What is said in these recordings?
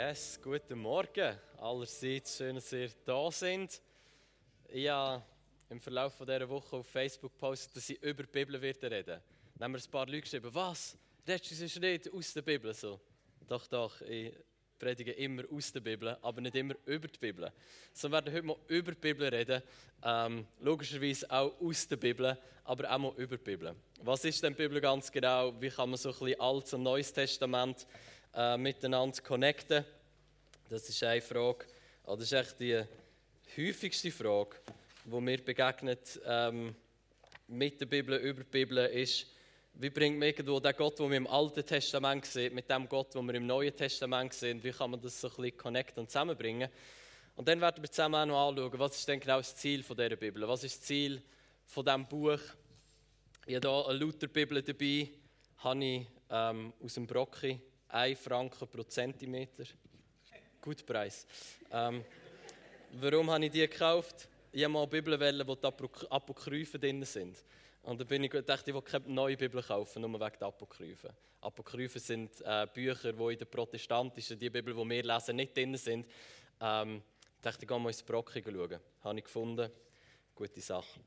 Yes, guten Morgen allerseits. Schön, dass ihr da sind. Ich habe im Verlauf dieser Woche auf Facebook gepostet, dass ich über die Bibel reden werde. Dann haben mir ein paar Leute geschrieben, was? Redest du sonst nicht aus der Bibel? So, doch, doch, ich predige immer aus der Bibel, aber nicht immer über die Bibel. So werden heute mal über die Bibel reden. Ähm, logischerweise auch aus der Bibel, aber auch mal über die Bibel. Was ist denn die Bibel ganz genau? Wie kann man so ein bisschen Altes und Neues Testament äh, miteinander connecten? Das ist eine Frage. Das ist echt die häufigste Frage, die mir begegnet ähm, mit der Bibel, über die Bibel, ist, wie bringt man irgendwo den Gott, den wir im Alten Testament sehen, mit dem Gott, den wir im Neuen Testament sehen, wie kann man das so ein bisschen connecten und zusammenbringen? Und dann werden wir zusammen auch noch anschauen, was ist denn genau das Ziel von dieser Bibel? Was ist das Ziel von diesem Buch? Ich habe hier eine Lutherbibel dabei, habe ich ähm, aus dem Brocki, 1 Franken pro Zentimeter. Gut Preis. Ähm, warum habe ich die gekauft? Ich habe mal eine Bibel, wählen, wo die Apokryphen drin sind. Und dann bin ich dachte, ich will keine neue Bibel kaufen, nur wegen der Apokryphen. Apokryphen sind äh, Bücher, die in der protestantischen, die Bibel, die wir lesen, nicht drin sind. Ähm, ich dachte, ich gehe mal ins Brocken schauen. Habe ich gefunden. Gute Sache.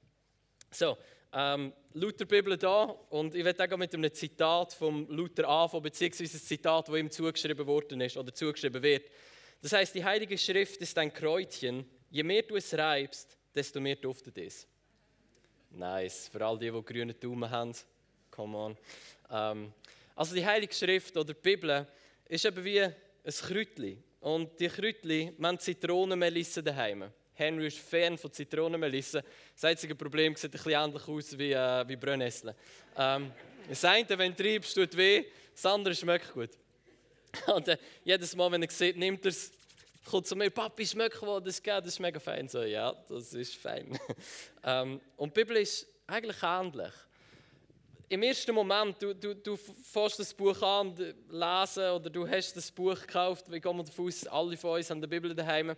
So, ähm, Luther Bibel da und ich werde auch mit einem Zitat vom Luther anfangen, beziehungsweise ein Zitat, das ihm zugeschrieben worden ist oder zugeschrieben wird. Das heißt, die Heilige Schrift ist ein Kräutchen. Je mehr du es reibst, desto mehr duftet es. Nice. Für all die, die grüne Daumen haben. Come on. Ähm, also die Heilige Schrift oder die Bibel ist eben wie ein Kräutchen. Und die Kräutchen, wir haben Zitronenmelisse daheim. Henry ist Fan von Zitronenmelisse. Das einzige Problem sieht ein bisschen ähnlich aus wie, äh, wie Brennnessel. Ähm, das eine, wenn du treibst, tut weh, das andere schmeckt gut. Und äh, jedes Mal, wenn er sieht, nimmt er es, kommt zu mir, Papi, schmeckt was das geht, das ist mega fein. So, ja, das ist fein. ähm, und die Bibel ist eigentlich ähnlich. Im ersten Moment, du, du, du fährst das Buch an, lesen oder du hast das Buch gekauft, wir davon aus, alle von uns haben die Bibel daheim.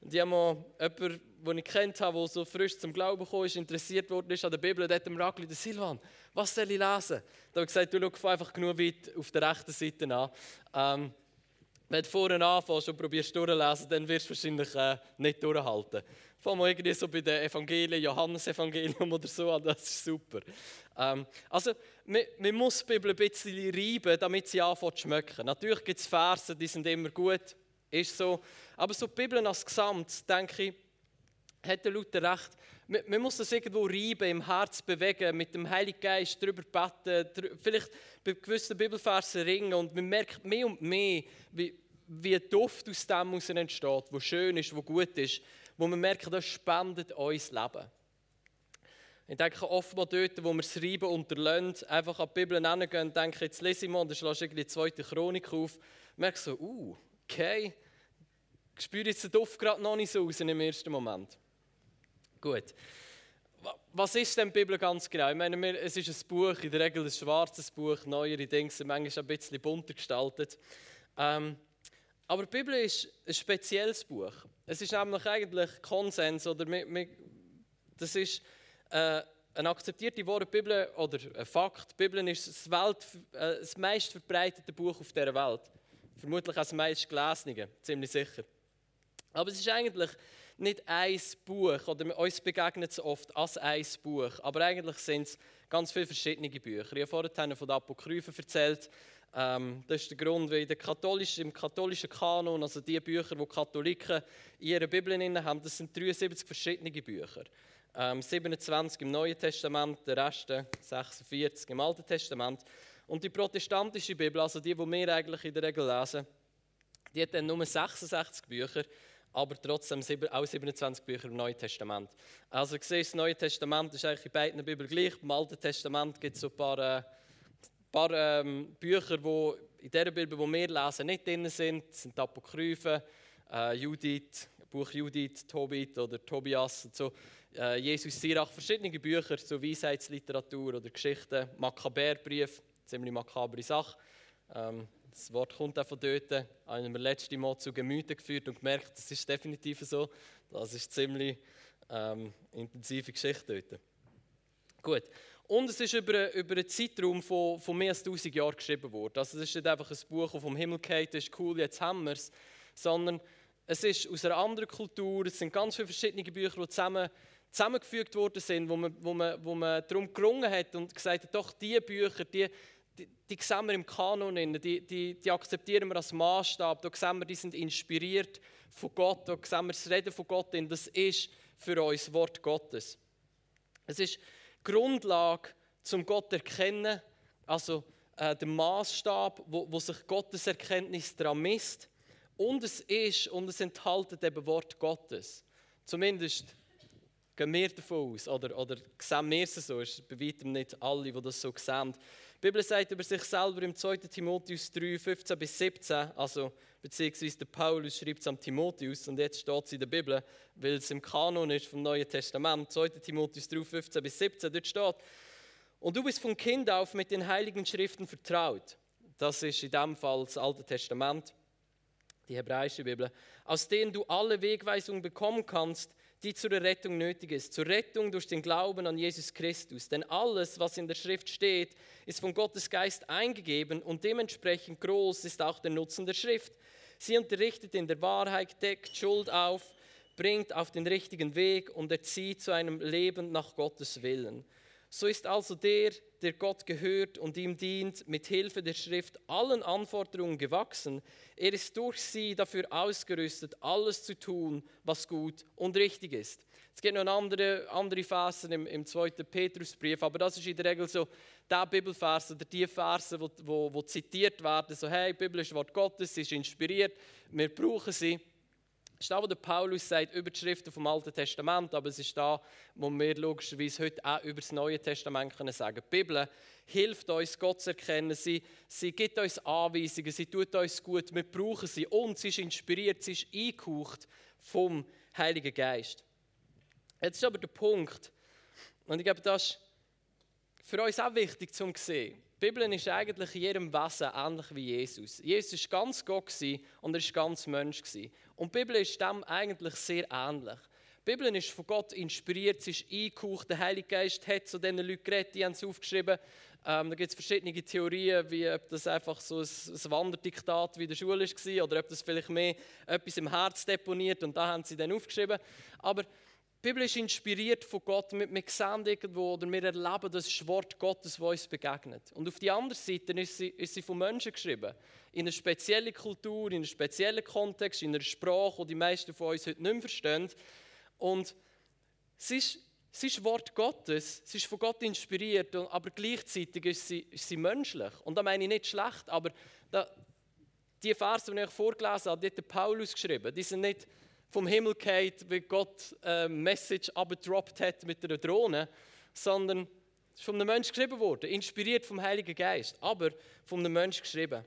Und ich habe mal jemanden, den ich kennt habe, der so frisch zum Glauben gekommen ist, interessiert worden ist an der Bibel, der hat mir angelegt, Silvan, was soll ich lesen? Da habe ich gesagt, du schau einfach genug weit auf der rechten Seite an. Ähm, wenn du vorne anfängst und probierst durchzulesen, dann wirst du wahrscheinlich äh, nicht durchhalten. Fangen wir irgendwie so bei den Evangelien, Johannes-Evangelium oder so an, das ist super. Ähm, also, man, man, muss die Bibel ein bisschen reiben, damit sie anfängt zu schmecken. Natürlich gibt es Verse, die sind immer gut, ist so. Aber so die Bibel als Gesamt, denke ich, hat der Luther recht. Man, man muss das irgendwo reiben, im Herz bewegen, mit dem Heiligen Geist darüber beten, vielleicht bei gewissen Bibelversen ringen und man merkt mehr und mehr, wie, wie Duft aus dem heraus entsteht, wo schön ist, wo gut ist, wo man merkt, das spendet uns Leben. Ich denke oft mal dort, wo wir das Reiben unterlassen, einfach an die Bibel hingehen und denken, jetzt lese ich mal und dann du irgendwie die zweite Chronik auf, merkst so, uh, okay, ich spüre jetzt den Duft gerade noch nicht so aus im ersten Moment. Gut. Was ist denn die Bibel ganz genau? Ich meine, es ist ein Buch, in der Regel ein schwarzes Buch, neuere Dinge sind manchmal ein bisschen bunter gestaltet. Ähm, aber die Bibel ist ein spezielles Buch. Es ist nämlich eigentlich Konsens, oder das ist äh, eine akzeptierte Wort, Bibel, oder ein Fakt. Die Bibel ist das, Welt, äh, das meist verbreitete Buch auf dieser Welt. Vermutlich auch das meist gelesene, ziemlich sicher. Aber es ist eigentlich nicht ein Buch, oder uns begegnet es oft als ein Buch, aber eigentlich sind es ganz viele verschiedene Bücher. Ich habe vorhin von den Apokryphen erzählt. Ähm, das ist der Grund, weil der katholischen, im katholischen Kanon, also die Bücher, die Katholiken in ihrer Bibel haben, das sind 73 verschiedene Bücher. Ähm, 27 im Neuen Testament, der Rest 46 im Alten Testament. Und die protestantische Bibel, also die, die wir eigentlich in der Regel lesen, die hat dann nur 66 Bücher aber trotzdem auch 27 Bücher im Neuen Testament. Also siehst, das Neue Testament ist eigentlich in beiden Bibeln gleich. Im Alten Testament gibt es so ein paar, äh, paar ähm, Bücher, die in der Bibel, die wir lesen, nicht drin sind. Das sind die Apokryphen, äh, Judith, Buch Judith, Tobit oder Tobias und so. Äh, Jesus Sirach, verschiedene Bücher, so Weisheitsliteratur oder Geschichten, Makkabärbrief, ziemlich makabere Sache. Ähm, das Wort kommt auch von dort. Ich habe mir letzte Mal zu Gemüte geführt und gemerkt, das ist definitiv so. Das ist ziemlich ähm, intensive Geschichte dort. Gut. Und es ist über, über einen Zeitraum von, von mehr als 1000 Jahren geschrieben worden. Also es ist nicht einfach ein Buch, das vom Himmel geht, ist cool, jetzt haben wir es, sondern es ist aus einer anderen Kultur, es sind ganz viele verschiedene Bücher, die zusammen, zusammengefügt worden sind, wo man, wo, man, wo man darum gerungen hat und gesagt hat, doch, diese Bücher, die, die, die sehen wir im Kanon, die, die, die akzeptieren wir als Maßstab, da sehen wir, die sind inspiriert von Gott, da sehen wir das Reden von Gott, das ist für uns Wort Gottes. Es ist Grundlage, zum Gott erkennen, also äh, der Maßstab, wo, wo sich Gottes Erkenntnis daran misst. Und es ist und es enthält eben Wort Gottes. Zumindest gehen wir davon aus, oder, oder sehen wir es so, es ist bei weitem nicht alle, die das so sehen. Die Bibel sagt über sich selber im 2. Timotheus 3, 15 bis 17, also beziehungsweise der Paulus schreibt es am Timotheus und jetzt steht es in der Bibel, weil es im Kanon ist vom Neuen Testament, 2. Timotheus 3, 15 bis 17, dort steht, und du bist von Kind auf mit den heiligen Schriften vertraut. Das ist in dem Fall das Alte Testament, die hebräische Bibel, aus denen du alle Wegweisungen bekommen kannst, die zur Rettung nötig ist, zur Rettung durch den Glauben an Jesus Christus. Denn alles, was in der Schrift steht, ist von Gottes Geist eingegeben und dementsprechend groß ist auch der Nutzen der Schrift. Sie unterrichtet in der Wahrheit, deckt Schuld auf, bringt auf den richtigen Weg und erzieht zu einem Leben nach Gottes Willen. So ist also der, der Gott gehört und ihm dient, mit Hilfe der Schrift allen Anforderungen gewachsen. Er ist durch sie dafür ausgerüstet, alles zu tun, was gut und richtig ist. Es gibt noch andere, andere Versen im, im 2. Petrusbrief, aber das ist in der Regel so der Bibelvers oder die Verse, wo zitiert werden, so hey, die Bibel ist Wort Gottes, sie ist inspiriert, wir brauchen sie. Das ist da, wo der Paulus sagt, über die Schriften vom Alten Testament, aber es ist da, wo wir logischerweise heute auch über das Neue Testament können sagen Die Bibel hilft uns, Gott zu erkennen, sie, sie gibt uns Anweisungen, sie tut uns gut, wir brauchen sie und sie ist inspiriert, sie ist eingehaucht vom Heiligen Geist. Jetzt ist aber der Punkt, und ich glaube, das ist für uns auch wichtig zu sehen. Die Bibel ist eigentlich in jedem Wesen ähnlich wie Jesus. Jesus war ganz Gott und er war ganz Mensch. Und die Bibel ist dem eigentlich sehr ähnlich. Die Bibel ist von Gott inspiriert, sie ist eingehaucht. Der Heilige Geist hat zu diesen Leuten geredet, die haben es aufgeschrieben. Ähm, da gibt es verschiedene Theorien, wie ob das einfach so ein, ein Wanderdiktat wie in der Schule war oder ob das vielleicht mehr etwas im Herz deponiert und da haben sie dann aufgeschrieben. Aber Bibel ist inspiriert von Gott. Wir, sehen irgendwo oder wir erleben das Wort Gottes, das uns begegnet. Und auf die andere Seite ist sie, ist sie von Menschen geschrieben. In einer speziellen Kultur, in einem speziellen Kontext, in einer Sprache, die die meisten von uns heute nicht mehr verstehen. Und es ist, es ist Wort Gottes, es ist von Gott inspiriert, aber gleichzeitig ist sie, ist sie menschlich. Und da meine ich nicht schlecht, aber da, die Verse, die ich vorgelesen habe, die hat Paulus geschrieben. Die sind nicht vom Himmel geht, wie Gott eine Message abgedroppt hat mit einer Drohne, sondern es ist von einem Menschen geschrieben worden, inspiriert vom Heiligen Geist, aber von einem Menschen geschrieben.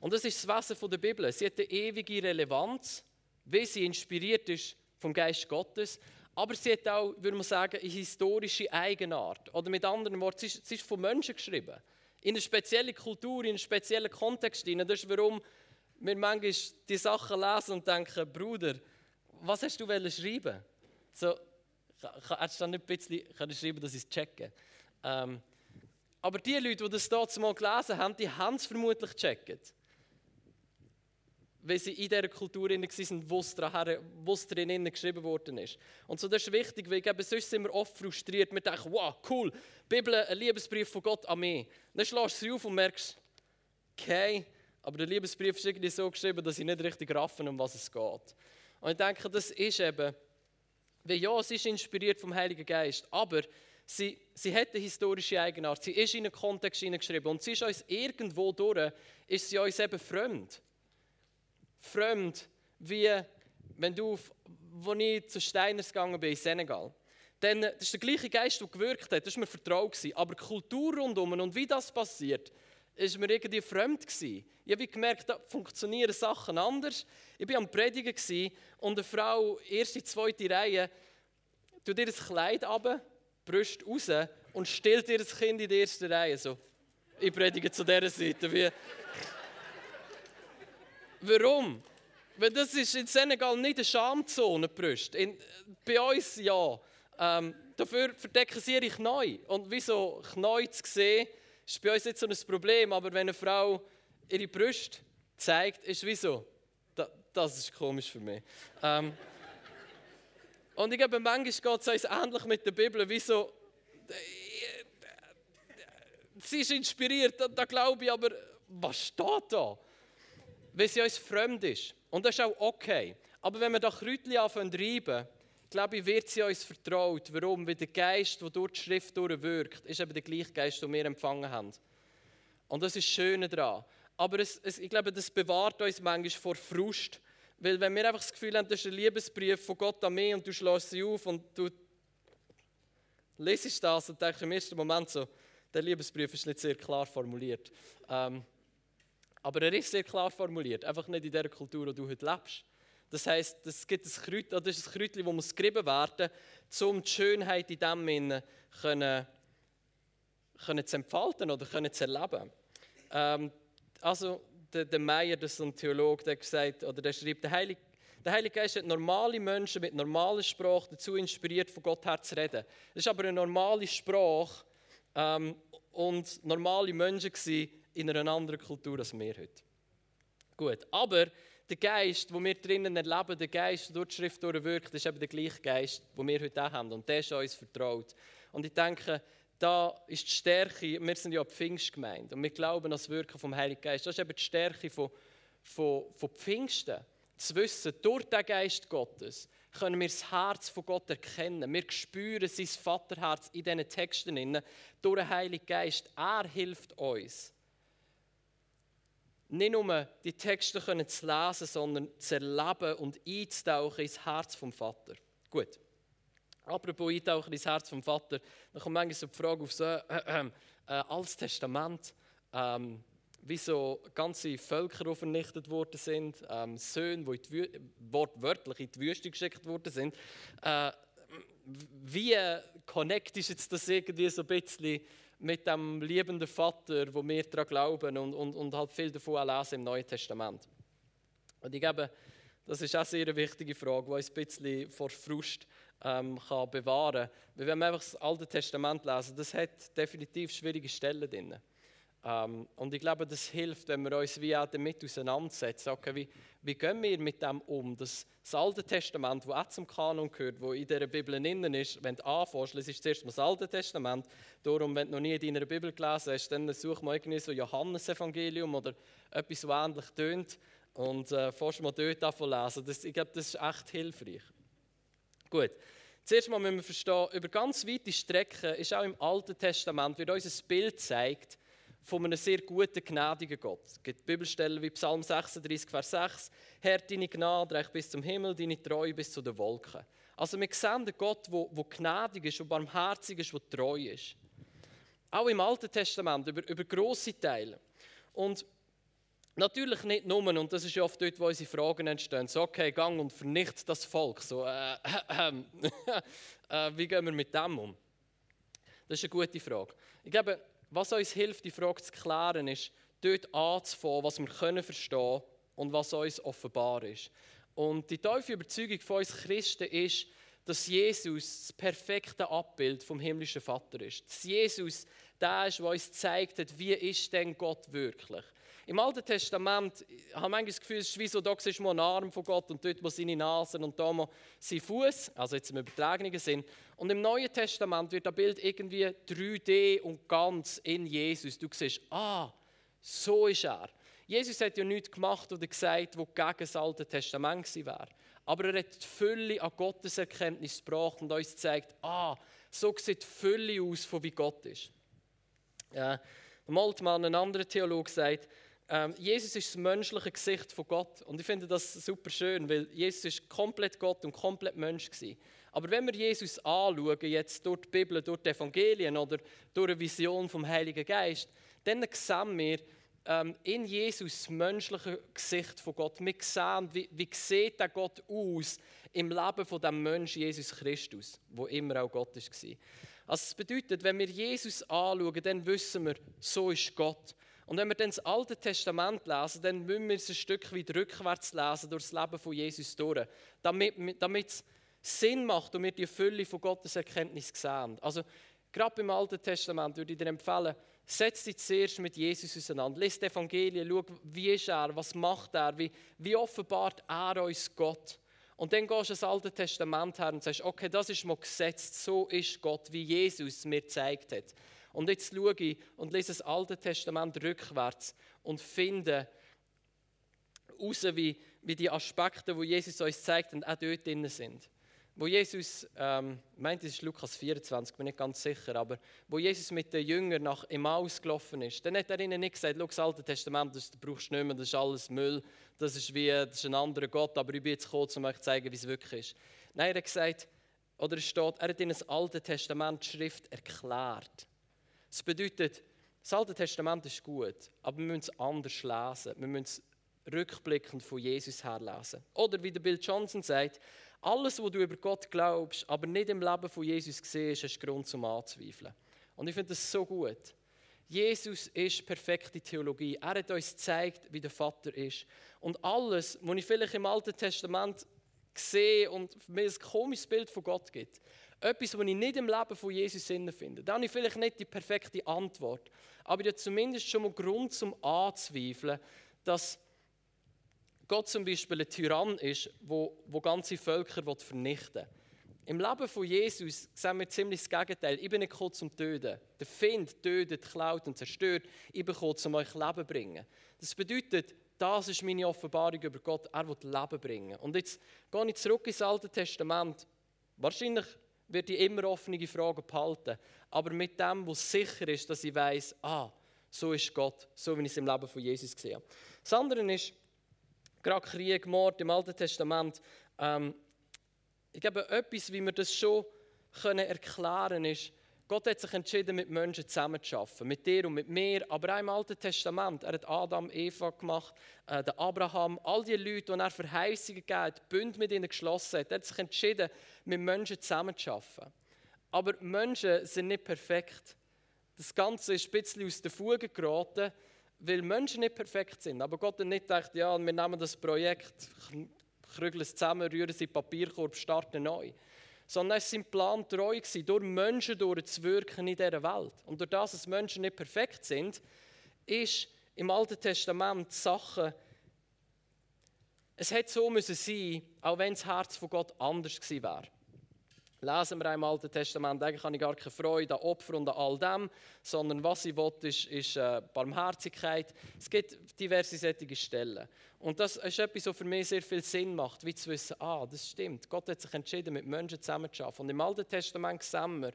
Und das ist das Wesen der Bibel. Sie hat eine ewige Relevanz, wie sie inspiriert ist vom Geist Gottes, aber sie hat auch, würde man sagen, eine historische Eigenart. Oder mit anderen Worten, sie ist von Menschen geschrieben. In einer speziellen Kultur, in einem speziellen Kontext. Das ist warum wir manchmal die Sachen lesen und denken, Bruder, was hast du schreiben? So, kannst du dann nicht ein bisschen kann schreiben, dass ich es checke? Ähm, aber die Leute, die das dort mal gelesen haben, die haben es vermutlich gecheckt. Weil sie in dieser Kultur waren, wo es drin geschrieben worden ist. Und so, das ist wichtig, weil ich sonst sind wir oft frustriert. Wir denken, wow, cool, Bibel, ein Liebesbrief von Gott an mich. Dann schlägst du sie auf und merkst, okay, aber der Liebesbrief ist irgendwie so geschrieben, dass ich nicht richtig raffen, um was es geht. Und ich denke, das ist eben, weil ja, es ist inspiriert vom Heiligen Geist, aber sie, sie hat eine historische Eigenart, sie ist in einen Kontext hineingeschrieben und sie ist uns irgendwo durch, ist sie uns eben fremd. Fremd, wie wenn du, als ich zu Steiners gegangen bin, in Senegal. Denn das ist der gleiche Geist, der gewirkt hat, das war mir vertraut. Aber die Kultur rundherum und wie das passiert, ist mir irgendwie fremd gewesen. Ich habe gemerkt, da funktionieren Sachen anders. Ich war am Predigen und eine Frau, erste, zweite Reihe, tut ihr das Kleid ab, Brust raus und stellt ihr das Kind in die erste Reihe. So. Ich predige zu dieser Seite. Wie Warum? Weil das ist in Senegal nicht eine Schamzone, Brust. In, bei uns ja. Ähm, dafür verdecken ich neu. Und wieso neu zu sehen, ist bei uns nicht so ein Problem, aber wenn eine Frau ihre Brüste zeigt, ist wieso? das ist komisch für mich. Ähm, und ich glaube, manchmal geht es uns ähnlich mit der Bibel. Wieso? Sie ist inspiriert, da, da glaube ich, aber was steht da? Weil sie uns fremd ist. Und das ist auch okay. Aber wenn wir da Kräutchen anfangen reiben, glaube ich, wird sie uns vertraut. Warum? Weil der Geist, der durch die Schrift durchwirkt, ist eben der gleiche Geist, den wir empfangen haben. Und das ist das Schöne daran. Aber es, es, ich glaube, das bewahrt uns manchmal vor Frust. Weil wenn wir einfach das Gefühl haben, das ist ein Liebesbrief von Gott an mich und du schlägst sie auf und du lesest das und denkst im ersten Moment so, der Liebesbrief ist nicht sehr klar formuliert. Ähm, aber er ist sehr klar formuliert, einfach nicht in der Kultur, wo du heute lebst. Das heisst, es gibt ein Kreuz, das ist ein Kreuz, das muss geschrieben werden, um die Schönheit in dem Sinne können, können zu entfalten oder können zu erleben. Ähm, also, der, der Meyer, das ist ein Theologe, der gesagt, oder der schreibt, der Heilige, der Heilige Geist hat normale Menschen mit normaler Sprache dazu inspiriert, von Gott her zu reden. Das ist aber eine normale Sprache ähm, und normale Menschen in einer anderen Kultur als wir heute. Gut, aber der Geist, den wir drinnen erleben, der Geist, durch die Schrift durchwirkt, ist eben der gleiche Geist, den wir heute haben. Und der ist uns vertraut. Und ich denke, da ist die Stärke, wir sind ja Pfingstgemeinde und wir glauben an das Wirken vom Heiligen Geist. Das ist eben die Stärke von, von, von Pfingsten. Zu wissen, durch den Geist Gottes können wir das Herz von Gott erkennen. Wir spüren sein Vaterherz in diesen Texten. Durch den Heiligen Geist. Er hilft uns. Nicht nur die Texte können zu lesen, sondern zu erleben und einzutauchen ins Herz vom Vater. Gut. Apropos eintauchen ins Herz vom Vater, dann kommt manchmal so die Frage auf so äh, äh, äh, Altes Testament, ähm, wie ganze Völker, vernichtet worden sind, ähm, Söhne, die in die wortwörtlich in die Wüste geschickt worden sind. Äh, wie connect ist jetzt das irgendwie so ein bisschen mit dem liebenden Vater, wo wir daran glauben und, und, und halt viel davon auch lesen im Neuen Testament? Und ich glaube, das ist auch eine sehr wichtige Frage, die uns ein bisschen vor Frust ähm, kann bewahren kann. Wenn wir einfach das Alte Testament lesen, das hat definitiv schwierige Stellen drin. Ähm, und ich glaube, das hilft, wenn wir uns wie auch damit auseinandersetzen. Okay, wie, wie gehen wir mit dem um? Das, das Alte Testament, das auch zum Kanon gehört, das in dieser Bibel innen ist, wenn du anfängst, es ist zuerst mal das Alte Testament. Darum, wenn du noch nie in deiner Bibel gelesen hast, dann such mal irgendwie so Johannesevangelium oder etwas, was ähnlich tönt und äh, fährst mal dort davon lesen. Das, ich glaube, das ist echt hilfreich. Gut. Zuerst mal müssen wir verstehen, über ganz weite Strecken ist auch im Alten Testament, wird uns ein Bild gezeigt von einem sehr guten, gnädigen Gott. Es gibt Bibelstellen wie Psalm 36, Vers 6. Herr, deine Gnade reicht bis zum Himmel, deine Treue bis zu den Wolken. Also wir sehen einen Gott, der gnädig ist, der barmherzig ist, der treu ist. Auch im Alten Testament, über, über grosse Teile. Und Natürlich nicht nur, und das ist ja oft dort, wo unsere Fragen entstehen, so, okay, gang und vernicht das Volk. So, äh, äh, äh, wie gehen wir mit dem um? Das ist eine gute Frage. Ich glaube, was uns hilft, die Frage zu klären, ist, dort anzufangen, was wir können verstehen und was uns offenbar ist. Und die tiefe Überzeugung von uns Christen ist, dass Jesus das perfekte Abbild vom himmlischen Vater ist. Dass Jesus der ist, der uns zeigt, wie ist denn Gott wirklich. Im Alten Testament ich habe ich das Gefühl, es ist wie so, da du mal einen Arm von Gott und dort mal seine Nase und da mal sein Fuß, also jetzt im übertragenen Sinn. Und im Neuen Testament wird das Bild irgendwie 3D und ganz in Jesus. Du siehst, ah, so ist er. Jesus hat ja nichts gemacht oder gesagt, wo gegen das Alte Testament wäre. Aber er hat die Fülle an Gotteserkenntnis gebracht und uns gezeigt, ah, so sieht die Fülle aus, von wie Gott ist. Ja, Moltmann, ein anderer Theologe, sagt, ähm, Jesus ist das menschliche Gesicht von Gott. Und ich finde das super schön, weil Jesus ist komplett Gott und komplett Mensch war. Aber wenn wir Jesus anschauen, jetzt durch die Bibel, durch die Evangelien oder durch eine Vision vom Heiligen Geist, dann sehen wir ähm, in Jesus das menschliche Gesicht von Gott. Wir sehen, wie, wie sieht der Gott aus im Leben von dem Menschen Jesus Christus, wo immer auch Gott war. Also das bedeutet, wenn wir Jesus anschauen, dann wissen wir, so ist Gott. Und wenn wir dann das Alte Testament lesen, dann müssen wir es ein Stück weit rückwärts lesen durch das Leben von Jesus durch, damit, damit Sinn macht und wir die Fülle von Gottes Erkenntnis sehen. Also, gerade im Alten Testament würde ich dir empfehlen, setz dich zuerst mit Jesus auseinander. Lies die Evangelien, schau, wie ist er, was macht er, wie, wie offenbart er uns Gott. Und dann gehst du ins Alte Testament her und sagst, okay, das ist mal gesetzt, so ist Gott, wie Jesus mir gezeigt hat. Und jetzt schaue ich und lese das Alte Testament rückwärts und finde heraus, wie, wie die Aspekte, wo Jesus uns zeigt, auch dort drin sind wo Jesus, ähm, ich meine, das ist Lukas 24, bin nicht ganz sicher, aber wo Jesus mit den Jüngern nach Emmaus gelaufen ist, dann hat er ihnen nicht gesagt, das Alte Testament, das brauchst du nicht mehr, das ist alles Müll, das ist wie, das ist ein anderer Gott, aber ich bin jetzt gekommen, um euch zu zeigen, wie es wirklich ist. Nein, er hat gesagt, oder es steht, er hat ihnen das Alte Testament Schrift erklärt. Das bedeutet, das Alte Testament ist gut, aber wir müssen es anders lesen. Wir müssen es rückblickend von Jesus her lesen. Oder wie der Bill Johnson sagt, alles, was du über Gott glaubst, aber nicht im Leben von Jesus siehst, hast Grund zum Anzweifeln. Und ich finde das so gut. Jesus ist perfekte Theologie. Er hat uns gezeigt, wie der Vater ist. Und alles, was ich vielleicht im Alten Testament sehe und mir ein komisches Bild von Gott gibt, etwas, was ich nicht im Leben von Jesus finde, dann habe ich vielleicht nicht die perfekte Antwort. Aber ich habe zumindest schon mal Grund zum Anzweifeln, dass Gott zum Beispiel ein Tyrann ist, wo, wo ganze Völker vernichten will. Im Leben von Jesus sehen wir ziemlich das Gegenteil. Ich bin nicht gekommen zum Töten. Der Find tötet, klaut und zerstört. Ich bin gekommen, um euch Leben zu bringen. Das bedeutet, das ist meine Offenbarung über Gott. Er will Leben bringen. Und jetzt gehe ich zurück ins Alte Testament. Wahrscheinlich werde ich immer offene Fragen behalten. Aber mit dem, was sicher ist, dass ich weiß, ah, so ist Gott, so wie ich es im Leben von Jesus gesehen habe. Das andere ist, gerade Krieg, Mord im Alten Testament. Ähm, ich glaube, etwas, wie wir das schon können erklären können, ist, Gott hat sich entschieden, mit Menschen zusammenzuarbeiten, mit dir und mit mir, aber auch im Alten Testament. Er hat Adam, Eva gemacht, äh, den Abraham, all die Leute, die er Verheißungen gegeben hat, Bund mit ihnen geschlossen hat. Er hat sich entschieden, mit Menschen zusammenzuarbeiten. Aber Menschen sind nicht perfekt. Das Ganze ist ein bisschen aus den Fugen geraten weil Menschen nicht perfekt sind. Aber Gott hat nicht gedacht, ja, wir nehmen das Projekt, krügeln es zusammen, rühren es in den Papierkorb, starten neu. Sondern es sein Plan treu, gewesen, durch Menschen durchzuwirken in dieser Welt. Und durch das, dass Menschen nicht perfekt sind, ist im Alten Testament Sachen, es hätte so müssen sein, auch wenn das Herz von Gott anders gewesen wäre lesen wir im Alten Testament, eigentlich habe ich gar keine Freude an Opfer und an all dem, sondern was ich will, ist, ist äh, Barmherzigkeit. Es gibt diverse solche Stellen. Und das ist etwas, was für mich sehr viel Sinn macht, wie zu wissen, ah, das stimmt, Gott hat sich entschieden, mit Menschen zusammenzuarbeiten. Und im Alten Testament sehen wir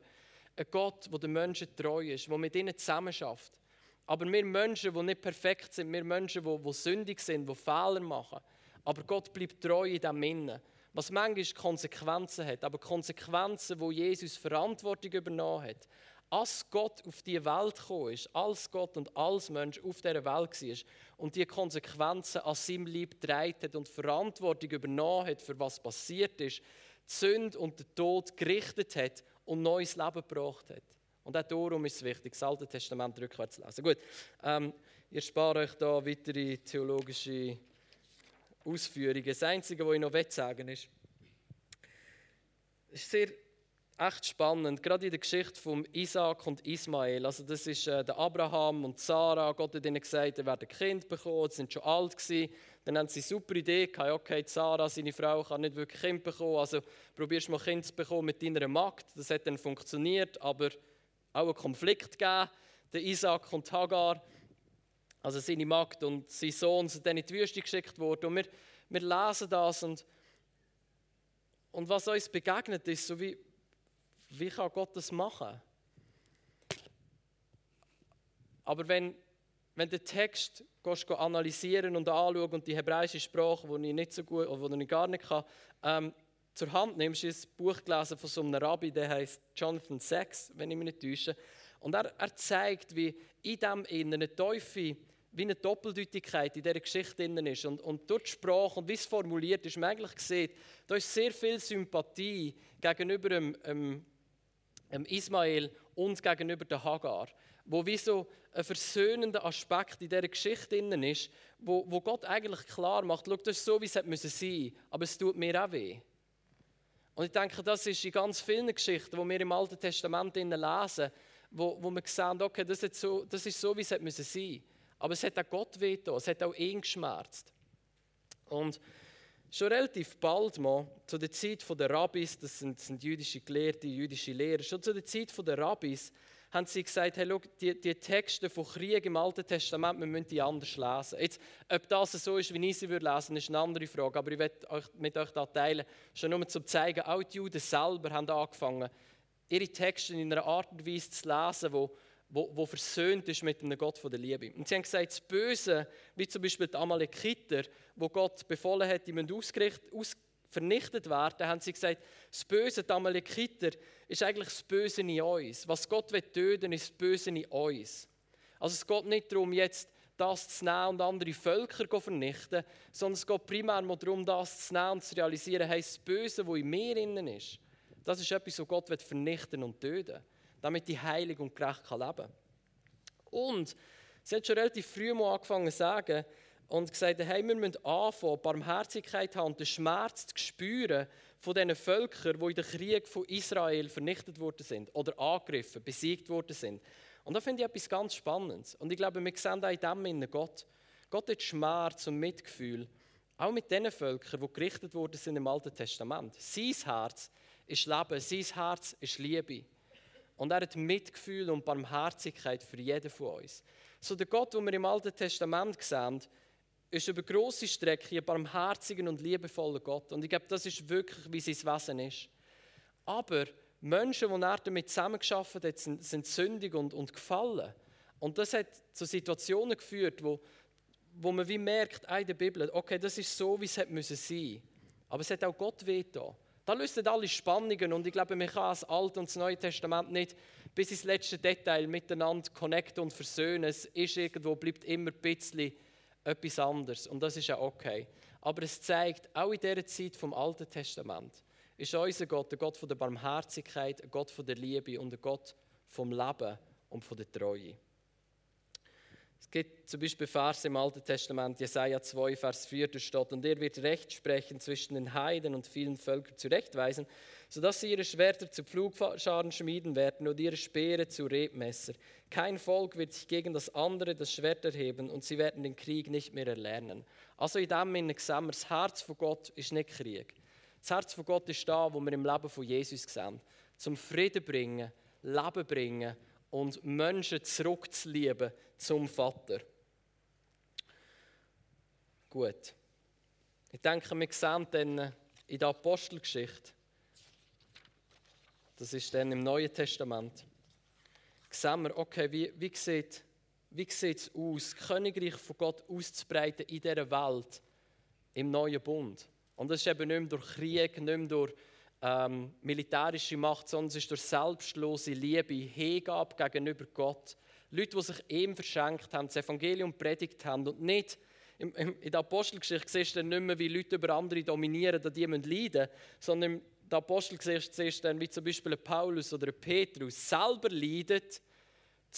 einen Gott, der den Menschen treu ist, der mit ihnen zusammenarbeitet. Aber wir Menschen, die nicht perfekt sind, wir Menschen, die, die sündig sind, die Fehler machen, aber Gott bleibt treu in dem Innen was manchmal Konsequenzen hat, aber Konsequenzen, wo Jesus Verantwortung übernommen hat. Als Gott auf die Welt gekommen ist, als Gott und als Mensch auf dieser Welt war und die Konsequenzen an seinem Leib getragen hat und Verantwortung übernommen hat, für was passiert ist, die Sünde und den Tod gerichtet hat und neues Leben gebracht hat. Und auch darum ist es wichtig, das Alte Testament rückwärts zu lesen. Gut, ähm, ich spare euch da weitere theologische Ausführungen. Das Einzige, was ich noch sagen will, ist, es ist sehr echt spannend, gerade in der Geschichte von Isaac und Ismael. Also das ist äh, der Abraham und Sarah. Gott hat ihnen gesagt, er werden Kind bekommen, sie sind schon alt gewesen. Dann haben sie eine super Idee gehabt, okay, Sarah, seine Frau, kann nicht wirklich Kind bekommen, also probierst mal Kind zu bekommen mit deiner Magd. Das hat dann funktioniert, aber auch einen Konflikt gegeben. Der Isaac und Hagar also seine Magd und sein Sohn sind dann in die Wüste geschickt worden. Und wir, wir lesen das und, und was uns begegnet ist, so wie, wie kann Gott das machen? Aber wenn, wenn der Text gehst, analysieren und anschauen und die hebräische Sprache, die ich nicht so gut oder die ich gar nicht kann, ähm, zur Hand nimmst, ist ein Buch gelesen von so einem Rabbi, der heißt Jonathan Sachs, wenn ich mich nicht täusche. Und er, er zeigt, wie in dem Innen eine Teufel wie eine Doppeldeutigkeit in dieser Geschichte ist. Und, und durch die Sprache und wie es formuliert ist, man eigentlich sieht, da ist sehr viel Sympathie gegenüber dem, dem, dem Ismael und gegenüber der Hagar. Wo wie so ein versöhnender Aspekt in dieser Geschichte ist, wo, wo Gott eigentlich klar macht, schau, das ist so, wie es sein müssen aber es tut mir auch weh. Und ich denke, das ist in ganz vielen Geschichten, die wir im Alten Testament lesen, wo, wo wir sehen, okay, das ist, so, das ist so, wie es sein müssen Aber es hat auch Gott wehgetan, es hat auch ihn geschmerzt. Und schon relativ bald mal, zu der Zeit der Rabbis, das sind, sind jüdische Gelehrte, jüdische Lehrer, schon zu der Zeit der Rabbis haben sie gesagt, hey, schau, die, die Texte von Krieg im Alten Testament, wir müssen die anders lesen. Jetzt, ob das so ist, wie ich sie würde lesen, ist eine andere Frage, aber ich werde euch, mit euch da teilen, schon nur um zu zeigen, auch die Juden selber haben angefangen, ihre Texte in einer Art und Weise zu lesen, wo, wo, versöhnt ist mit einem Gott der Liebe. Und sie haben gesagt, das Böse, wie zum Beispiel die Amalekiter, wo Gott befohlen hat, die müssen ausgerichtet, aus, vernichtet werden, haben sie gesagt, das Böse, die Amalekiter, ist eigentlich das Böse in uns. Was Gott will töten, ist das Böse in uns. Also es geht nicht darum, jetzt das zu nehmen und andere Völker zu vernichten, sondern es geht primär darum, das zu nehmen und zu realisieren, hey, das Böse, das in mir innen ist, das ist etwas, was Gott will vernichten und töten damit die heilig und gerecht leben kann. Und sie hat schon relativ früh mal angefangen zu sagen und gesagt, hey, wir müssen anfangen, Barmherzigkeit haben und den Schmerz zu spüren von diesen Völkern, die in den Krieg von Israel vernichtet worden sind oder angegriffen, besiegt worden sind. Und da finde ich etwas ganz Spannendes. Und ich glaube, wir sehen auch in dem in Gott. Gott hat Schmerz und Mitgefühl, auch mit den Völkern, die gerichtet worden sind im Alten Testament. Sein Herz ist Leben, sein Herz ist Liebe. Und er hat Mitgefühl und Barmherzigkeit für jeden von uns. So der Gott, den wir im Alten Testament sehen, ist über große Strecke ein barmherziger und liebevoller Gott. Und ich glaube, das ist wirklich, wie sein Wesen ist. Aber Menschen, die er damit zusammengearbeitet hat, sind, sind sündig und, und gefallen. Und das hat zu Situationen geführt, wo, wo man wie merkt in der Bibel, okay, das ist so, wie es sein müssen. Aber es hat auch Gott wehgetan. Da lösen alle Spannungen und ich glaube, man kann das Alte und das Neue Testament nicht bis ins letzte Detail miteinander connecten und versöhnen. Es ist irgendwo, bleibt immer ein bisschen etwas anderes und das ist ja okay. Aber es zeigt, auch in dieser Zeit vom Alten Testament ist unser Gott ein Gott von der Barmherzigkeit, ein Gott von der Liebe und ein Gott vom Leben und von der Treue. Es gibt zum Beispiel Verse im Alten Testament, Jesaja 2, Vers 4, da steht, und er wird Recht sprechen zwischen den Heiden und vielen Völkern zurechtweisen, sodass sie ihre Schwerter zu Pflugscharen schmieden werden und ihre Speere zu Rebmesser. Kein Volk wird sich gegen das andere das Schwert erheben und sie werden den Krieg nicht mehr erlernen. Also in dem Sinne sehen wir, das Herz von Gott ist nicht Krieg. Das Herz von Gott ist da, wo wir im Leben von Jesus sehen. Zum Frieden bringen, Leben bringen und Menschen zurückzulieben zum Vater. Gut. Ich denke, wir sehen dann in der Apostelgeschichte, das ist dann im Neuen Testament, sehen wir, okay, wie, wie sieht wie sieht es aus, Königreich von Gott auszubreiten in dieser Welt, im neuen Bund. Und das ist eben nicht mehr durch Krieg, nicht mehr durch ähm, militärische Macht, sondern ist durch selbstlose Liebe, Hingabe gegenüber Gott. Leute, die sich ihm verschenkt haben, das Evangelium predigt haben und nicht in der Apostelgeschichte siehst du dann nicht mehr, wie Leute über andere dominieren, dass die leiden müssen, sondern in der Apostelgeschichte siehst du dann, wie zum Beispiel Paulus oder Petrus selber leidet,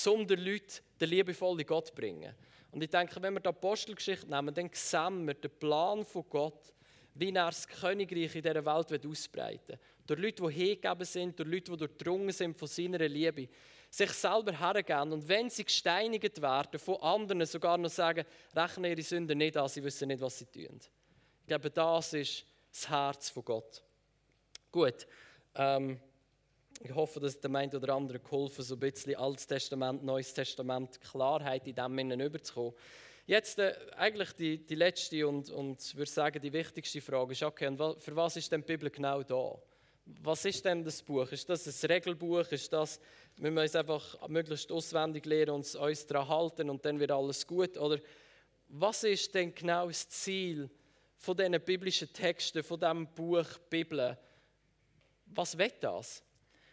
um den Leuten den liebevollen Gott zu bringen. Und ich denke, wenn wir die Apostelgeschichte nehmen, dann sehen wir den Plan von Gott, wie er das Königreich in dieser Welt ausbreiten will. Durch Leute, die hingegeben sind, durch Leute, die durchdrungen sind von seiner Liebe. Sich selber hergeben und wenn sie gesteinigt werden, von anderen sogar noch sagen, rechne ihre Sünden nicht an, sie wissen nicht, was sie tun. Ich glaube, das ist das Herz von Gott. Gut, ähm, ich hoffe, dass dem einen oder anderen geholfen so ein bisschen Altes Testament, Neues Testament, Klarheit in dem Innen überzukommen. Jetzt äh, eigentlich die, die letzte und, und würde sagen die wichtigste Frage ist, okay, und für was ist denn die Bibel genau da? Was ist denn das Buch? Ist das ein Regelbuch? Ist das, wir müssen es einfach möglichst auswendig lernen und uns daran halten und dann wird alles gut? Oder was ist denn genau das Ziel von diesen biblischen Texten, von diesem Buch Bibel? Was wird das?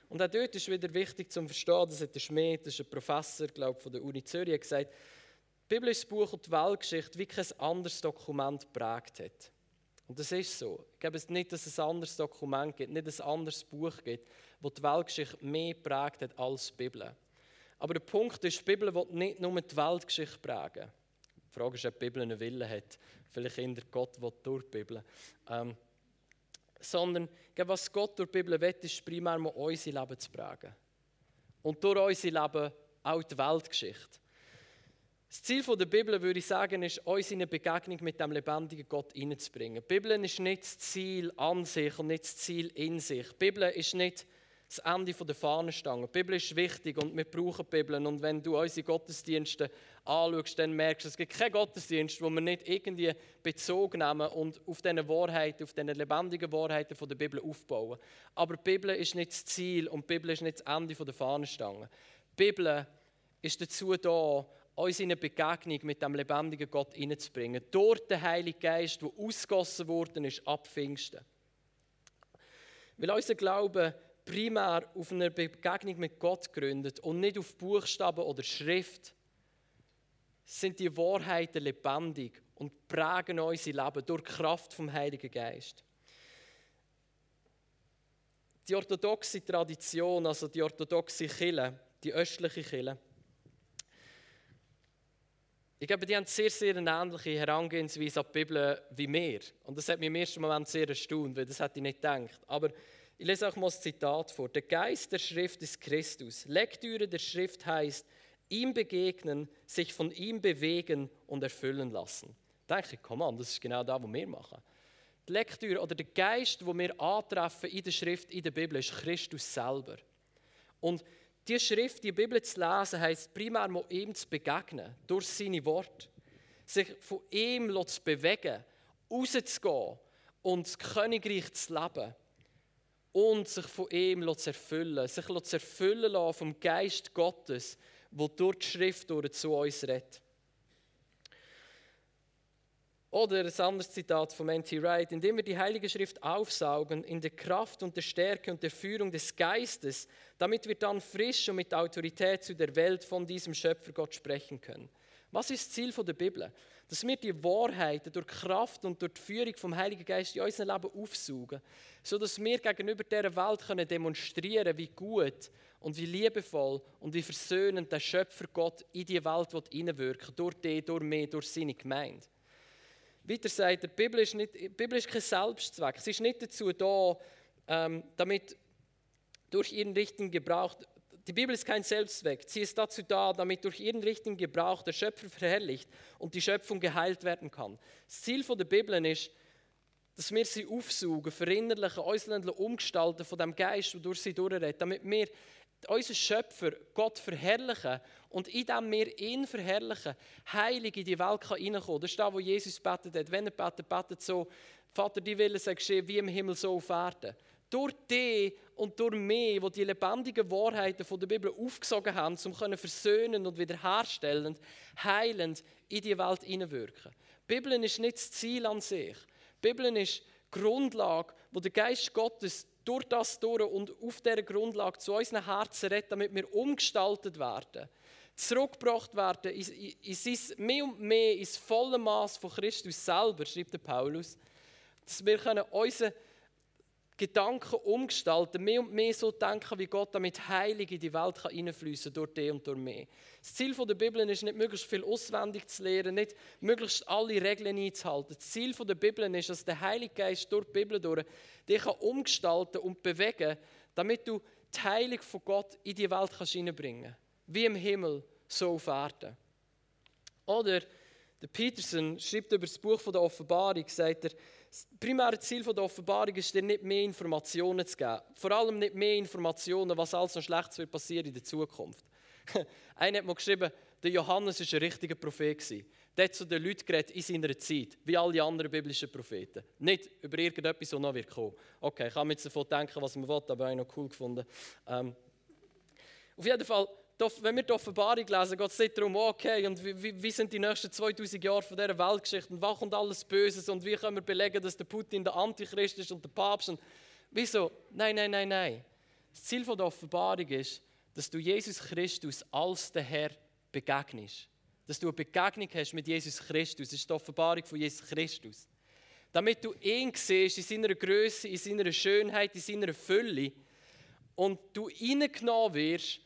Und auch dort ist wieder wichtig zu verstehen, das hat der Schmidt, das ist ein Professor, glaube von der Uni Zürich, gesagt, die Bibel ist das Buch und die Weltgeschichte wie kein anderes Dokument geprägt hat. Und das ist so. Ich glaube nicht, dass es ein anderes Dokument gibt, nicht ein anderes Buch gibt, das die Weltgeschichte mehr prägt hat als die Bibel. Aber der Punkt ist, die Bibel will nicht nur die Weltgeschichte prägen. Die Frage ist, ob die Bibel einen Willen hat. Vielleicht der Gott will durch die Bibel. Ähm, sondern was Gott durch die Bibel will, ist primär mal unser Leben zu prägen. Und durch unser Leben auch die Weltgeschichte. Das Ziel der Bibel, würde ich sagen, ist, uns in eine Begegnung mit dem lebendigen Gott hineinzubringen. Die Bibel ist nicht das Ziel an sich und nicht das Ziel in sich. Die Bibel ist nicht das Ende der Fahnenstange. Die Bibel ist wichtig und wir brauchen Bibel. Und wenn du unsere Gottesdienste anschaust, dann merkst du, es gibt keinen Gottesdienst, wo wir nicht irgendwie Bezug nehmen und auf diese Wahrheiten, auf diese lebendigen Wahrheiten der Bibel aufbauen. Aber die Bibel ist nicht das Ziel und die Bibel ist nicht das Ende der Fahnenstange. Die Bibel ist dazu da, uns in eine Begegnung mit dem lebendigen Gott hineinzubringen. Dort der Heilige Geist, der ausgossen worden ist ab Pfingsten. Weil unser Glaube primär auf einer Begegnung mit Gott gründet und nicht auf Buchstaben oder Schrift, sind die Wahrheiten lebendig und prägen unser Leben durch die Kraft vom Heiligen Geist. Die orthodoxe Tradition, also die orthodoxe Kirche, die östliche Kirche, ich glaube, die haben sehr, sehr eine ähnliche Herangehensweise an die Bibel wie wir. Und das hat mich im ersten Moment sehr erstaunt, weil das hätte ich nicht gedacht. Aber ich lese auch mal das Zitat vor. Der Geist der Schrift ist Christus. Lektüre der Schrift heißt, ihm begegnen, sich von ihm bewegen und erfüllen lassen. Da denke ich, komm an, das ist genau das, was wir machen. Die Lektüre oder der Geist, wo wir antreffen in der Schrift, in der Bibel, ist Christus selber. Und die Schrift, die Bibel zu lesen, heisst primär mal ihm zu begegnen, durch seine Worte. Sich von ihm zu bewegen, rauszugehen und das Königreich zu leben. Und sich von ihm zu erfüllen, sich zu erfüllen vom Geist Gottes, der durch die Schrift durch zu uns redet. Oder ein anderes Zitat von N.T. Wright, indem wir die Heilige Schrift aufsaugen in der Kraft und der Stärke und der Führung des Geistes, damit wir dann frisch und mit Autorität zu der Welt von diesem Schöpfer Gott sprechen können. Was ist das Ziel der Bibel? Dass wir die Wahrheiten durch Kraft und durch die Führung vom Heiligen Geist in unserem Leben aufsaugen, sodass wir gegenüber dieser Welt können demonstrieren wie gut und wie liebevoll und wie versöhnend der Schöpfer Gott in die Welt hineinwirken durch die, durch mich, durch seine Gemeinde. Weiter sagt er, die Bibel ist, nicht, die Bibel ist kein Selbstzweck. Sie ist nicht dazu da, ähm, damit durch ihren richtigen Gebrauch, die Bibel ist kein Selbstzweck. Sie ist dazu da, damit durch ihren richtigen Gebrauch der Schöpfer verherrlicht und die Schöpfung geheilt werden kann. Das Ziel der Bibel ist, dass wir sie aufsuchen, verinnerlichen, uns umgestalten von dem Geist, der durch sie durchredet, damit wir unseren Schöpfer, Gott verherrlichen und in dem wir ihn verherrlichen, heilig in die Welt kann reinkommen. Das ist das, was Jesus betet hat. Wenn er betet, betet so, Vater, die Wille sei geschehen, wie im Himmel, so auf Erden. Durch die und durch mich, wo die lebendigen Wahrheiten von der Bibel aufgesogen haben, um versöhnen und wiederherstellend, heilend in die Welt hineinwirken. Die Bibel ist nicht das Ziel an sich. Die Bibel ist die Grundlage, wo der Geist Gottes durch das durch und auf dieser Grundlage zu unseren Herzen redet, damit wir umgestaltet werden, zurückgebracht werden in, in, mehr und mehr ins volle Maß von Christus selber, schreibt der Paulus, dass wir können unsere Gedanken umgestalten, mehr und mehr so denken wie Gott, damit Heilig in die Welt kann durch die und durch mich. Das Ziel der Bibel ist nicht, möglichst viel auswendig zu lernen, nicht möglichst alle Regeln einzuhalten. Das Ziel der Bibel ist, dass der Heilige Geist durch die Bibel durch dich kann umgestalten und bewegen, damit du die Heilung von Gott in die Welt kannst hineinbringen Wie im Himmel, so auf Erden. Oder der Peterson schreibt über das Buch der Offenbarung, sagt er, das primäre Ziel der Offenbarung ist dir nicht mehr Informationen zu geben. Vor allem nicht mehr Informationen, was alles noch Schlechtes wird passieren in der Zukunft. Einer hat mal geschrieben, der Johannes war ein richtiger Prophet. Der hat zu den Leuten geredet in seiner Zeit, wie alle anderen biblischen Propheten. Nicht über irgendetwas, was noch wird kommen. Okay, ich kann mir jetzt davon denken, was man will, aber ich noch cool gefunden. Ähm, auf jeden Fall, wenn wir die Offenbarung lesen, geht es nicht darum, okay, und wie, wie, sind die nächsten 2000 Jahre von dieser Weltgeschichte und was kommt alles Böses und wie können wir belegen, dass der Putin der Antichrist ist und der Papst und wieso? Nein, nein, nein, nein. Das Ziel der Offenbarung ist, dass du Jesus Christus als der Herr begegnest. Dass du eine Begegnung hast mit Jesus Christus. Das ist die Offenbarung von Jesus Christus. Damit du ihn siehst in seiner Größe, in seiner Schönheit, in seiner Fülle und du hineingenommen wirst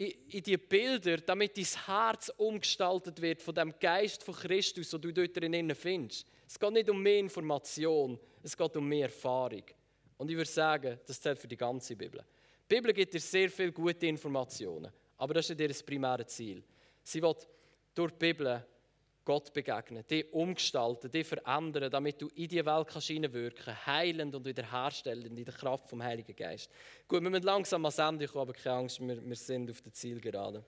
in die Bilder, damit dein Herz umgestaltet wird von dem Geist von Christus, den du dort drinnen findest. Es geht nicht um mehr Information, es geht um mehr Erfahrung. Und ich würde sagen, das zählt für die ganze Bibel. Die Bibel gibt dir sehr viele gute Informationen, aber das ist nicht ihr primäres Ziel. Sie will durch die Bibel Gott begegnen, die umgestalten, die verändern, damit du in die Welt kannst heilend und wiederherstellend in der Kraft vom Heiligen Geist. Gut, wir müssen langsam ans Ende kommen, aber keine Angst, wir, wir sind auf dem Ziel gerade.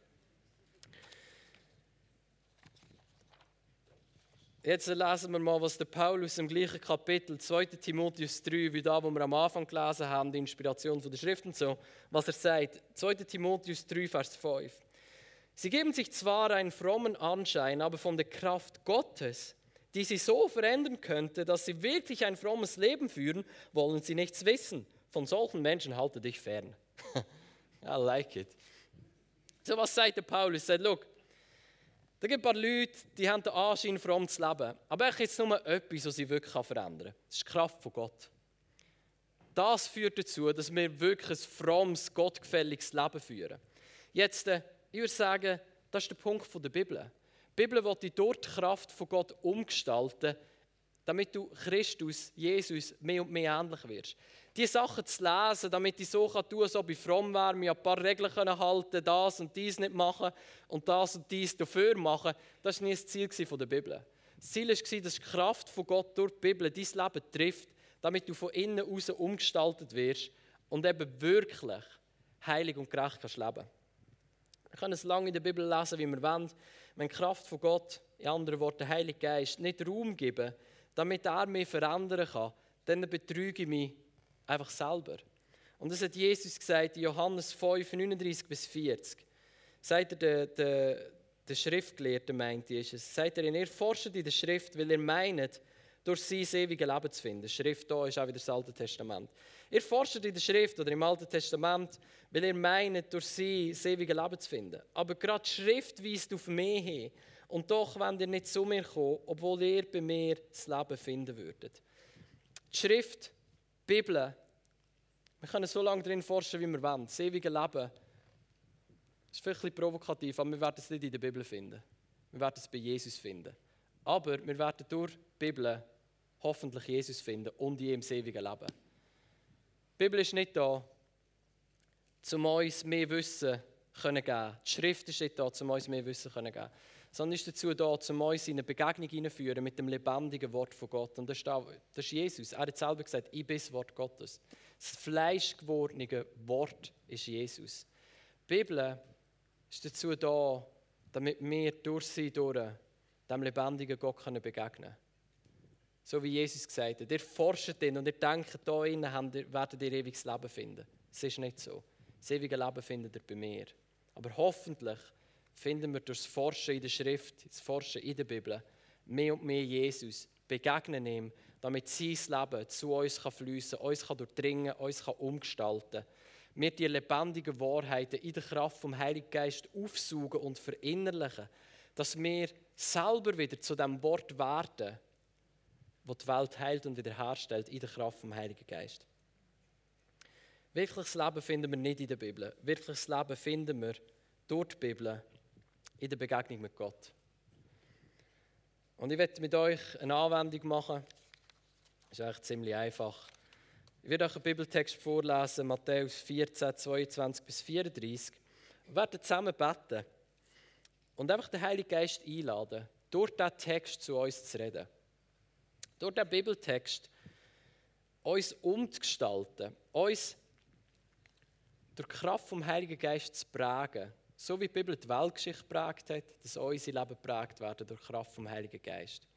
Jetzt lesen wir mal, was der Paulus im gleichen Kapitel 2 Timotheus 3, wie da, wo wir am Anfang gelesen haben, die Inspiration von der Schrift und so, was er sagt. 2 Timotheus 3, Vers 5. Sie geben sich zwar einen frommen Anschein, aber von der Kraft Gottes, die sie so verändern könnte, dass sie wirklich ein frommes Leben führen, wollen sie nichts wissen. Von solchen Menschen halte dich fern. I like it. So was sagt der Paulus? Er sagt, look, da gibt ein paar Leute, die haben den Anschein, fromm zu leben. Aber ich jetzt nur etwas, was sie wirklich verändern kann. Das ist die Kraft von Gott. Das führt dazu, dass wir wirklich ein frommes, gottgefälliges Leben führen. Jetzt, äh, ich würde sagen, das ist der Punkt der Bibel. Die Bibel will dich dort die Kraft von Gott umgestalten, damit du Christus, Jesus, mehr und mehr ähnlich wirst die Sachen zu lesen, damit ich so tun kann, als ob ich fromm wäre, mir ein paar Regeln halten das und dies nicht machen und das und dies dafür machen, das war nie das Ziel der Bibel. Das Ziel war, dass die Kraft von Gott durch die Bibel dein Leben trifft, damit du von innen aus umgestaltet wirst und eben wirklich heilig und gerecht kannst leben. Wir können es lange in der Bibel lesen, wie wir wollen. Wenn die Kraft von Gott, in anderen Worten der Heilige Geist, nicht Raum geben, damit er mich verändern kann, dann betrüge ich mich Einfach selber. Und das hat Jesus gesagt in Johannes 5, 39 bis 40. Sagt er, der, der, der Schriftgelehrte meint, ist es, sagt er, ihr forscht in der Schrift, weil ihr meint, durch sie das ewige Leben zu finden. Schrift da ist auch wieder das Alte Testament. Ihr forscht in der Schrift oder im Alten Testament, weil ihr meint, durch sie das ewige Leben zu finden. Aber gerade die Schrift weist auf mich hin. Und doch wollt ihr nicht zu mir kommen, obwohl ihr bei mir das Leben finden würdet. Die Schrift Bibel, wir können so lange drin forschen, wie wir wollen. Das ewige Leben ist vielleicht ein bisschen provokativ, aber wir werden es nicht in der Bibel finden. Wir werden es bei Jesus finden. Aber wir werden durch die Bibel hoffentlich Jesus finden und in ihm das ewige Leben. Die Bibel ist nicht da, um uns mehr Wissen zu geben. Die Schrift ist nicht da, um uns mehr Wissen zu geben sondern ist dazu da, um uns in eine Begegnung hineinführen mit dem lebendigen Wort von Gott. Und das ist, das ist Jesus. Er hat selber gesagt, ich bin das Wort Gottes. Das fleischgewordene Wort ist Jesus. Die Bibel ist dazu da, damit wir durch sie durch dem lebendigen Gott begegnen können. So wie Jesus gesagt hat. Ihr forscht ihn und ihr denkt, da innen werdet ihr ewiges Leben finden. Es ist nicht so. Das ewige Leben findet ihr bei mir. Aber hoffentlich finden wir durch das Forschen in der Schrift, das Forschen in der Bibel, mehr und mehr Jesus, begegnen ihm, damit sein Leben zu uns kann fließen, uns kann durchdringen, uns kann umgestalten. Wir die lebendigen Wahrheiten in der Kraft vom Heiligen Geist aufsaugen und verinnerlichen, dass wir selber wieder zu dem Wort werden, das die Welt heilt und wiederherstellt in der Kraft vom Heiligen Geist. Wirkliches Leben finden wir nicht in der Bibel. Wirkliches Leben finden wir durch die Bibel in der Begegnung mit Gott. Und ich werde mit euch eine Anwendung machen. Das ist eigentlich ziemlich einfach. Ich werde euch einen Bibeltext vorlesen, Matthäus 14, 22 bis 34. Wir werden zusammen beten und einfach den Heiligen Geist einladen, durch diesen Text zu uns zu reden. Durch diesen Bibeltext uns umzugestalten, uns durch die Kraft vom Heiligen Geist zu prägen so wie die Bibel die Weltgeschichte prägt hat, dass unsere Leben prägt werden durch die Kraft vom Heiligen Geist.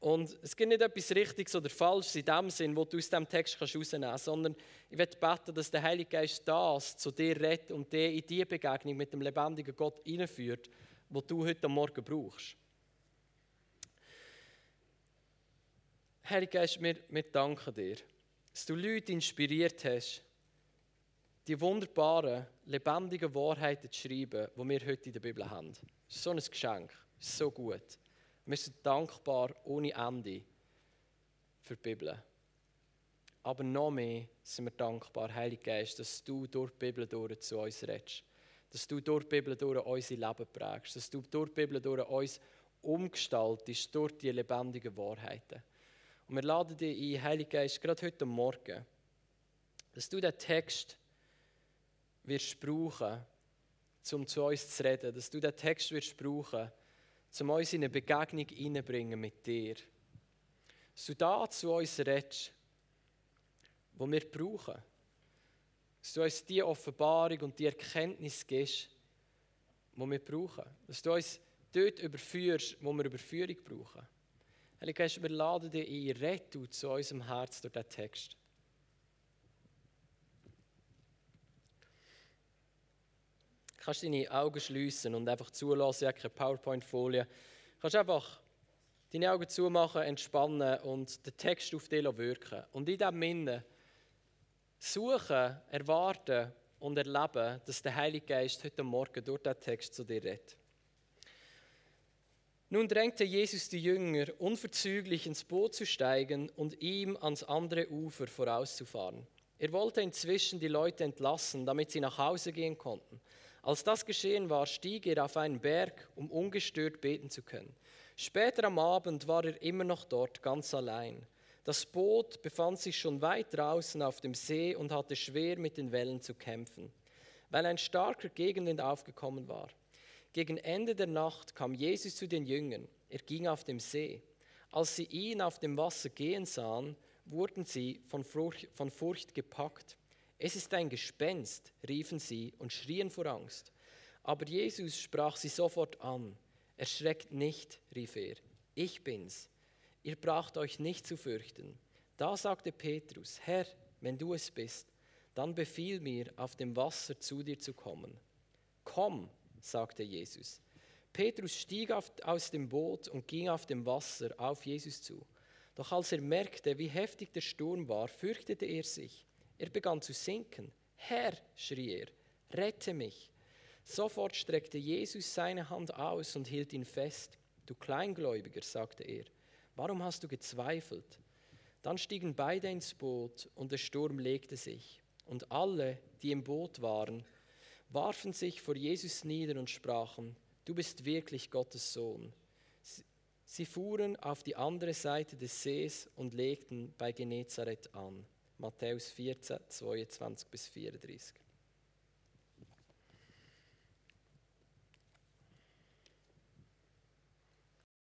Und es gibt nicht etwas Richtiges oder Falsches in dem Sinn, wo du aus diesem Text kannst rausnehmen kannst, sondern ich werde beten, dass der Heilige Geist das zu dir redet und dir in die Begegnung mit dem lebendigen Gott hineinführt, wo du heute Morgen brauchst. Heilige Geist, wir, wir danken dir, dass du Leute inspiriert hast, die wunderbaren, lebendigen Wahrheiten zu schreiben, die wir heute in der Bibel haben. So ein Geschenk. So gut. Wir sind dankbar ohne Ende für die Bibel. Aber noch mehr sind wir dankbar, Heiliger Geist, dass du durch die Bibel durch zu uns redest. Dass du durch die Bibel durch unser Leben prägst. Dass du durch die Bibel durch uns umgestaltest, durch die lebendigen Wahrheiten. Und wir laden dich ein, Heiliger Geist, gerade heute Morgen, dass du den Text wirst brauchen, um zu uns zu reden, dass du den Text wirst brauchen, um uns in eine Begegnung hineinbringen mit dir. Dass du da zu uns redest, wo wir brauchen. Dass du uns die Offenbarung und die Erkenntnis gibst, die wir brauchen. Dass du uns dort überführst, wo wir Überführung brauchen. Heilige Geist, wir laden dich ein, du zu unserem Herz durch diesen Text. Kannst deine Augen schließen und einfach zulassen, ich habe keine PowerPoint-Folie. Kannst einfach deine Augen zumachen, entspannen und den Text auf dich wirken. Und in diesem Sinne suchen, erwarten und erleben, dass der Heilige Geist heute Morgen durch diesen Text zu dir redet. Nun drängte Jesus die Jünger, unverzüglich ins Boot zu steigen und ihm ans andere Ufer vorauszufahren. Er wollte inzwischen die Leute entlassen, damit sie nach Hause gehen konnten. Als das geschehen war, stieg er auf einen Berg, um ungestört beten zu können. Später am Abend war er immer noch dort, ganz allein. Das Boot befand sich schon weit draußen auf dem See und hatte schwer mit den Wellen zu kämpfen, weil ein starker Gegenwind aufgekommen war. Gegen Ende der Nacht kam Jesus zu den Jüngern. Er ging auf dem See. Als sie ihn auf dem Wasser gehen sahen, wurden sie von Furcht, von Furcht gepackt. Es ist ein Gespenst, riefen sie und schrien vor Angst. Aber Jesus sprach sie sofort an. Erschreckt nicht, rief er. Ich bin's. Ihr braucht euch nicht zu fürchten. Da sagte Petrus, Herr, wenn du es bist, dann befiehl mir, auf dem Wasser zu dir zu kommen. Komm, sagte Jesus. Petrus stieg aus dem Boot und ging auf dem Wasser auf Jesus zu. Doch als er merkte, wie heftig der Sturm war, fürchtete er sich. Er begann zu sinken. Herr, schrie er, rette mich. Sofort streckte Jesus seine Hand aus und hielt ihn fest. Du Kleingläubiger, sagte er, warum hast du gezweifelt? Dann stiegen beide ins Boot und der Sturm legte sich. Und alle, die im Boot waren, warfen sich vor Jesus nieder und sprachen, du bist wirklich Gottes Sohn. Sie fuhren auf die andere Seite des Sees und legten bei Genezareth an. Matthäus 14, 22 bis 34.